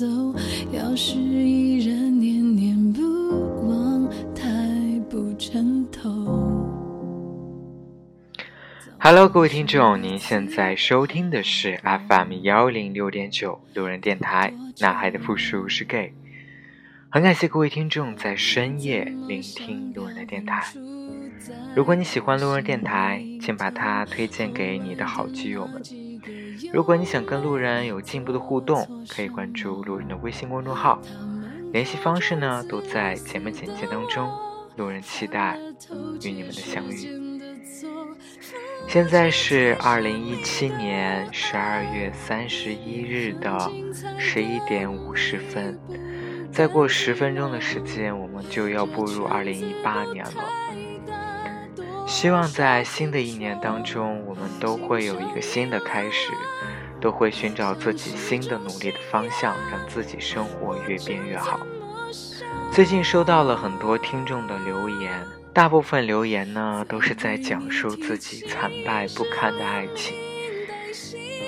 情曲的前奏，要是依然念念不忘，太不称头。Hello，各位听众，您现在收听的是 FM 幺零六点九路人电台，男孩的复数是 gay。很感谢各位听众在深夜聆听路人的电台。如果你喜欢路人电台，请把它推荐给你的好基友们。如果你想跟路人有进一步的互动，可以关注路人的微信公众号，联系方式呢都在节目简介当中。路人期待与你们的相遇。现在是二零一七年十二月三十一日的十一点五十分，再过十分钟的时间，我们就要步入二零一八年了。希望在新的一年当中，我们都会有一个新的开始，都会寻找自己新的努力的方向，让自己生活越变越好。最近收到了很多听众的留言。大部分留言呢，都是在讲述自己惨败不堪的爱情，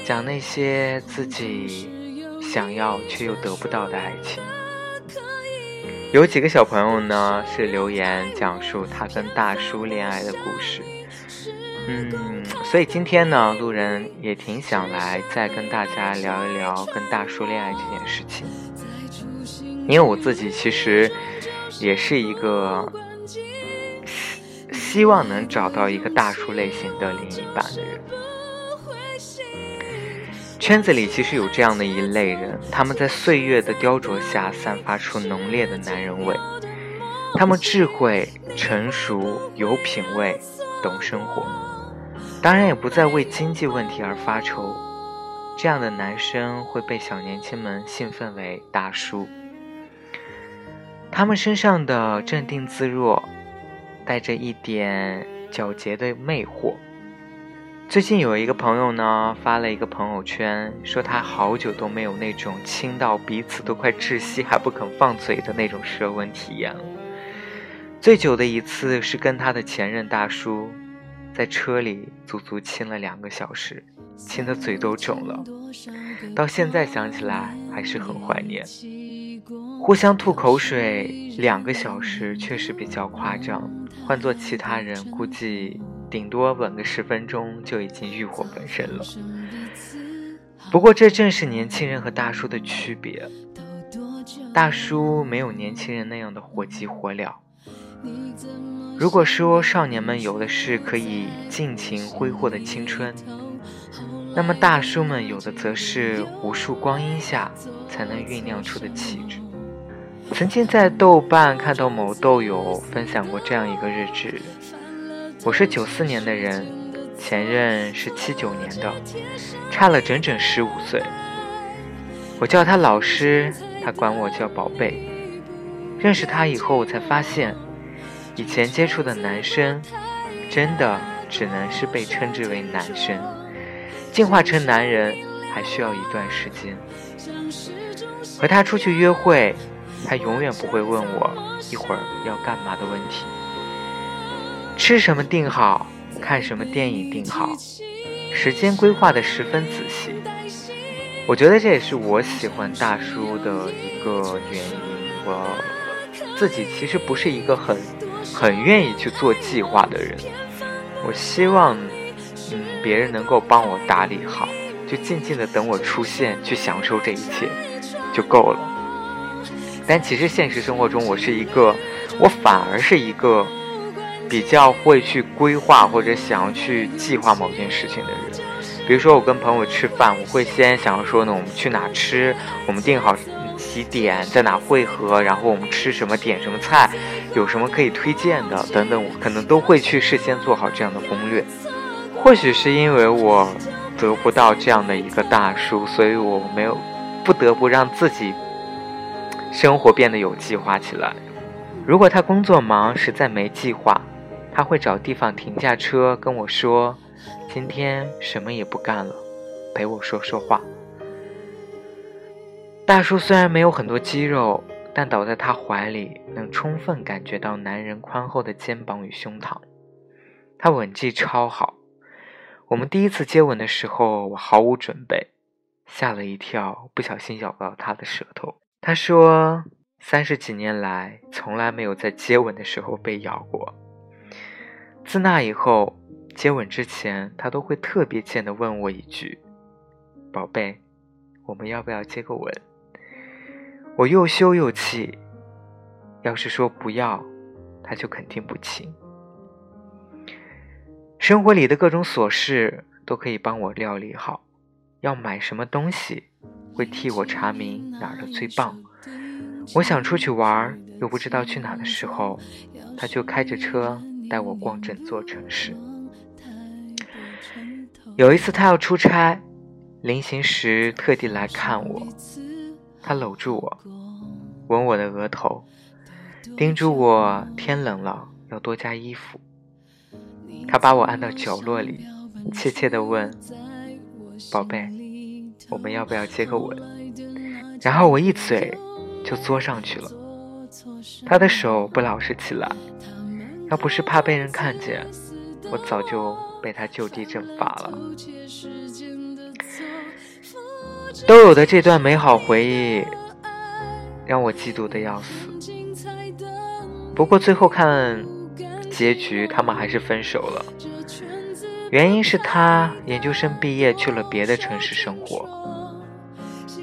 讲那些自己想要却又得不到的爱情。有几个小朋友呢，是留言讲述他跟大叔恋爱的故事。嗯，所以今天呢，路人也挺想来再跟大家聊一聊跟大叔恋爱这件事情，因为我自己其实也是一个。希望能找到一个大叔类型的另一半的人。圈子里其实有这样的一类人，他们在岁月的雕琢下散发出浓烈的男人味。他们智慧、成熟、有品味、懂生活，当然也不再为经济问题而发愁。这样的男生会被小年轻们兴奋为大叔。他们身上的镇定自若。带着一点皎洁的魅惑。最近有一个朋友呢，发了一个朋友圈，说他好久都没有那种亲到彼此都快窒息还不肯放嘴的那种舌吻体验了。最久的一次是跟他的前任大叔，在车里足足亲了两个小时，亲的嘴都肿了。到现在想起来还是很怀念。互相吐口水两个小时确实比较夸张，换做其他人，估计顶多吻个十分钟就已经欲火焚身了。不过这正是年轻人和大叔的区别，大叔没有年轻人那样的火急火燎。如果说少年们有的是可以尽情挥霍的青春，那么大叔们有的则是无数光阴下才能酝酿出的气质。曾经在豆瓣看到某豆友分享过这样一个日志：我是九四年的人，前任是七九年的，差了整整十五岁。我叫他老师，他管我叫宝贝。认识他以后，我才发现，以前接触的男生，真的只能是被称之为男生，进化成男人还需要一段时间。和他出去约会。他永远不会问我一会儿要干嘛的问题，吃什么定好，看什么电影定好，时间规划的十分仔细。我觉得这也是我喜欢大叔的一个原因。我自己其实不是一个很很愿意去做计划的人，我希望嗯别人能够帮我打理好，就静静的等我出现，去享受这一切就够了。但其实现实生活中，我是一个，我反而是一个比较会去规划或者想要去计划某件事情的人。比如说，我跟朋友吃饭，我会先想要说呢，我们去哪吃，我们定好几点在哪汇合，然后我们吃什么，点什么菜，有什么可以推荐的等等，我可能都会去事先做好这样的攻略。或许是因为我得不到这样的一个大叔，所以我没有不得不让自己。生活变得有计划起来。如果他工作忙，实在没计划，他会找地方停下车跟我说：“今天什么也不干了，陪我说说话。”大叔虽然没有很多肌肉，但倒在他怀里，能充分感觉到男人宽厚的肩膀与胸膛。他吻技超好。我们第一次接吻的时候，我毫无准备，吓了一跳，不小心咬到他的舌头。他说，三十几年来从来没有在接吻的时候被咬过。自那以后，接吻之前他都会特别贱的问我一句：“宝贝，我们要不要接个吻？”我又羞又气，要是说不要，他就肯定不亲。生活里的各种琐事都可以帮我料理好，要买什么东西，会替我查明哪儿的最棒。我想出去玩，又不知道去哪的时候，他就开着车带我逛整座城市。有一次他要出差，临行时特地来看我。他搂住我，吻我的额头，叮嘱我天冷了要多加衣服。他把我按到角落里，怯怯地问：“宝贝，我们要不要接个吻？”然后我一嘴就嘬上去了。他的手不老实起来，要不是怕被人看见，我早就被他就地正法了。都有的这段美好回忆，让我嫉妒的要死。不过最后看结局，他们还是分手了。原因是他研究生毕业去了别的城市生活。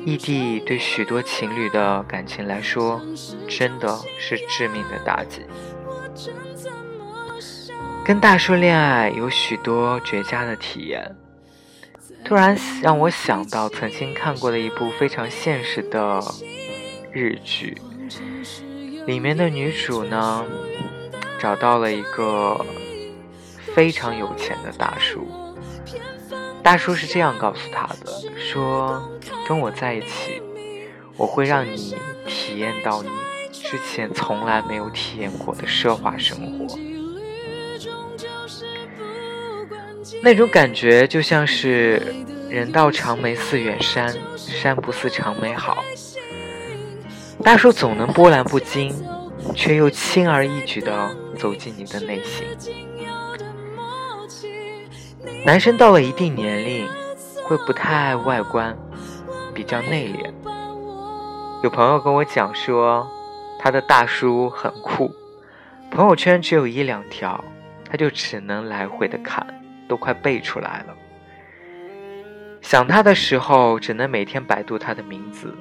异地对许多情侣的感情来说，真的是致命的打击。跟大叔恋爱有许多绝佳的体验。突然让我想到曾经看过的一部非常现实的日剧，里面的女主呢，找到了一个非常有钱的大叔。大叔是这样告诉她的：说跟我在一起，我会让你体验到你之前从来没有体验过的奢华生活。那种感觉就像是人到长眉似远山，山不似长眉好。大叔总能波澜不惊，却又轻而易举地走进你的内心。男生到了一定年龄，会不太爱外观，比较内敛。有朋友跟我讲说，他的大叔很酷，朋友圈只有一两条，他就只能来回的看。都快背出来了。想他的时候，只能每天百度他的名字，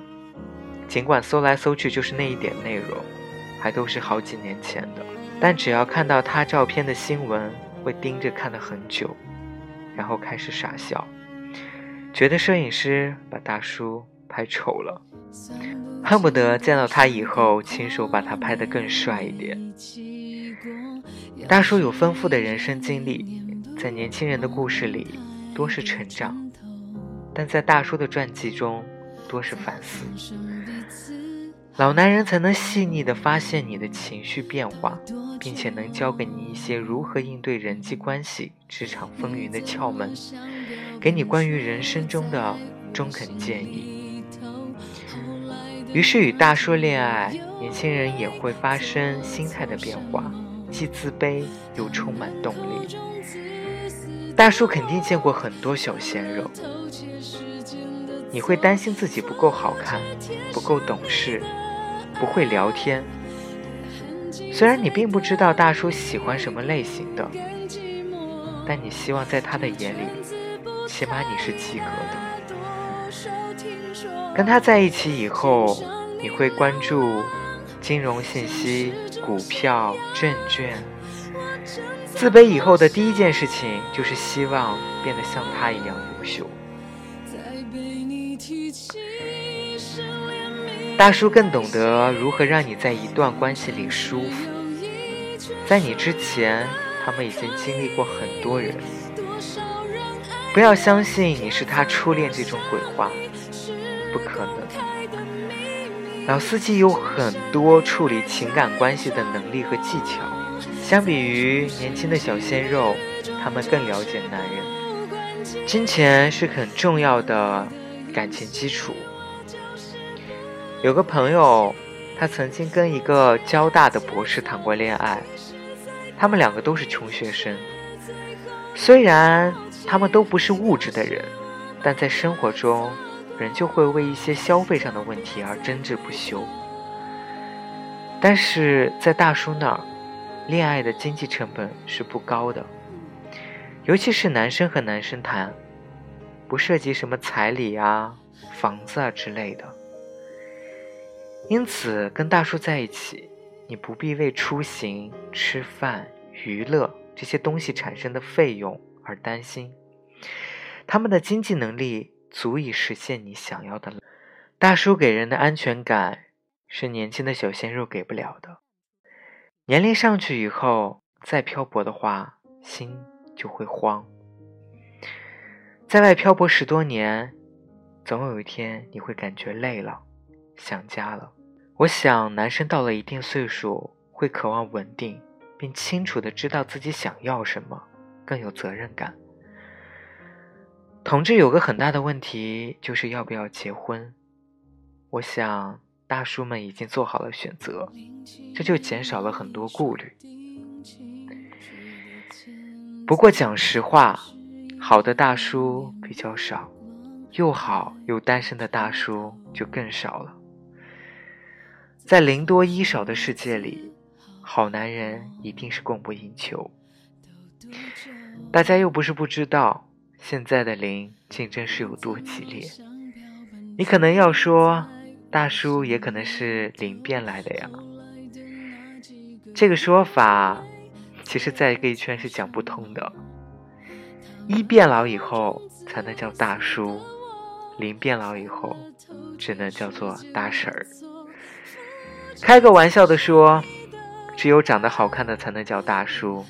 尽管搜来搜去就是那一点内容，还都是好几年前的。但只要看到他照片的新闻，会盯着看了很久，然后开始傻笑，觉得摄影师把大叔拍丑了，恨不得见到他以后亲手把他拍得更帅一点。大叔有丰富的人生经历。在年轻人的故事里，多是成长；但在大叔的传记中，多是反思。老男人才能细腻地发现你的情绪变化，并且能教给你一些如何应对人际关系、职场风云的窍门，给你关于人生中的中肯建议。于是与大叔恋爱，年轻人也会发生心态的变化，既自卑又充满动力。大叔肯定见过很多小鲜肉，你会担心自己不够好看，不够懂事，不会聊天。虽然你并不知道大叔喜欢什么类型的，但你希望在他的眼里，起码你是及格的。跟他在一起以后，你会关注金融信息、股票、证券。自卑以后的第一件事情，就是希望变得像他一样优秀。大叔更懂得如何让你在一段关系里舒服。在你之前，他们已经经历过很多人。不要相信你是他初恋这种鬼话，不可能。老司机有很多处理情感关系的能力和技巧。相比于年轻的小鲜肉，他们更了解男人。金钱是很重要的感情基础。有个朋友，他曾经跟一个交大的博士谈过恋爱，他们两个都是穷学生。虽然他们都不是物质的人，但在生活中仍旧会为一些消费上的问题而争执不休。但是在大叔那儿，恋爱的经济成本是不高的，尤其是男生和男生谈，不涉及什么彩礼啊、房子啊之类的。因此，跟大叔在一起，你不必为出行、吃饭、娱乐这些东西产生的费用而担心。他们的经济能力足以实现你想要的。大叔给人的安全感是年轻的小鲜肉给不了的。年龄上去以后，再漂泊的话，心就会慌。在外漂泊十多年，总有一天你会感觉累了，想家了。我想，男生到了一定岁数，会渴望稳定，并清楚的知道自己想要什么，更有责任感。同志有个很大的问题，就是要不要结婚。我想大叔们已经做好了选择，这就减少了很多顾虑。不过讲实话，好的大叔比较少，又好又单身的大叔就更少了。在零多一少的世界里，好男人一定是供不应求。大家又不是不知道。现在的零竞争是有多激烈？你可能要说，大叔也可能是零变来的呀。这个说法，其实在 gay 圈是讲不通的。一变老以后才能叫大叔，零变老以后只能叫做大婶儿。开个玩笑的说，只有长得好看的才能叫大叔，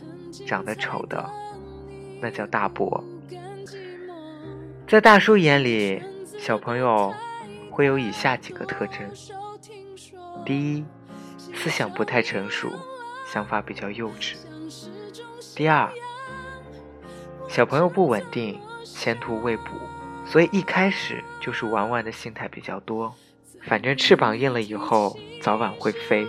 长得丑的那叫大伯。在大叔眼里，小朋友会有以下几个特征：第一，思想不太成熟，想法比较幼稚；第二，小朋友不稳定，前途未卜，所以一开始就是玩玩的心态比较多，反正翅膀硬了以后早晚会飞，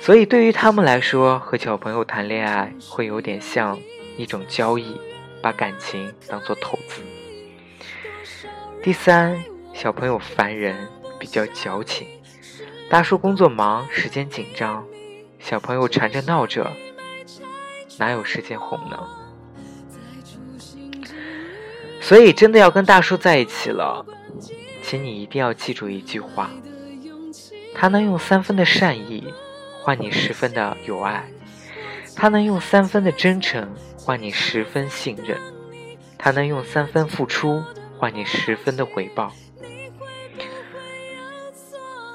所以对于他们来说，和小朋友谈恋爱会有点像一种交易，把感情当做投资。第三，小朋友烦人，比较矫情。大叔工作忙，时间紧张，小朋友缠着闹着，哪有时间哄呢？所以，真的要跟大叔在一起了，请你一定要记住一句话：他能用三分的善意换你十分的友爱，他能用三分的真诚换你十分信任，他能用三分付出。换你十分的回报。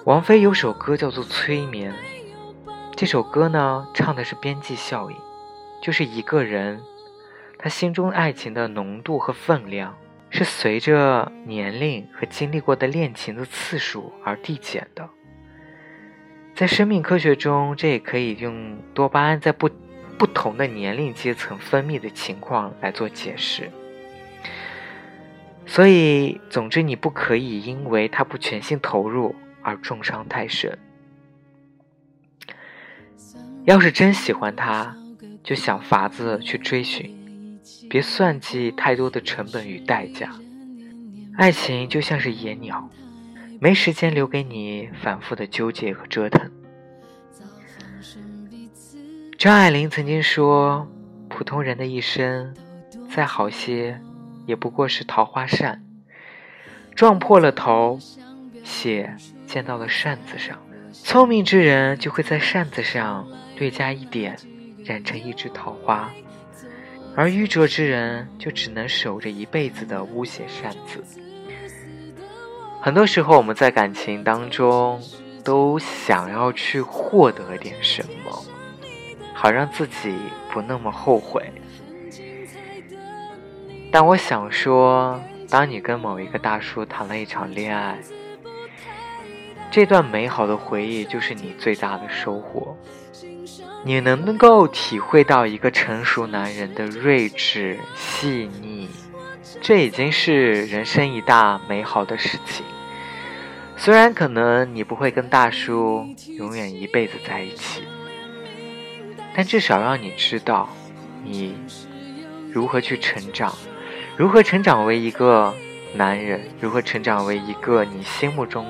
王菲有首歌叫做《催眠》，这首歌呢唱的是边际效应，就是一个人他心中爱情的浓度和分量是随着年龄和经历过的恋情的次数而递减的。在生命科学中，这也可以用多巴胺在不不同的年龄阶层分泌的情况来做解释。所以，总之，你不可以因为他不全心投入而重伤太深。要是真喜欢他，就想法子去追寻，别算计太多的成本与代价。爱情就像是野鸟，没时间留给你反复的纠结和折腾。张爱玲曾经说：“普通人的一生，再好些。”也不过是桃花扇，撞破了头，血溅到了扇子上。聪明之人就会在扇子上略加一点，染成一枝桃花；而愚拙之人就只能守着一辈子的污血扇子。很多时候，我们在感情当中都想要去获得点什么，好让自己不那么后悔。但我想说，当你跟某一个大叔谈了一场恋爱，这段美好的回忆就是你最大的收获。你能够体会到一个成熟男人的睿智细腻，这已经是人生一大美好的事情。虽然可能你不会跟大叔永远一辈子在一起，但至少让你知道，你如何去成长。如何成长为一个男人，如何成长为一个你心目中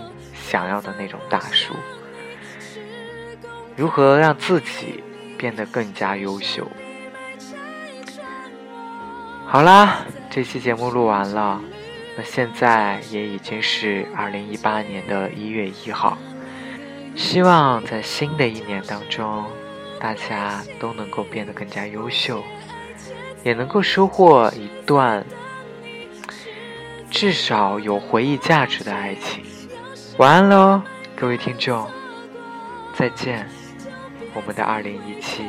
想要的那种大叔，如何让自己变得更加优秀。好啦，这期节目录完了，那现在也已经是二零一八年的一月一号，希望在新的一年当中，大家都能够变得更加优秀，也能够收获一段。至少有回忆价值的爱情。晚安喽，各位听众，再见，我们的二零一七。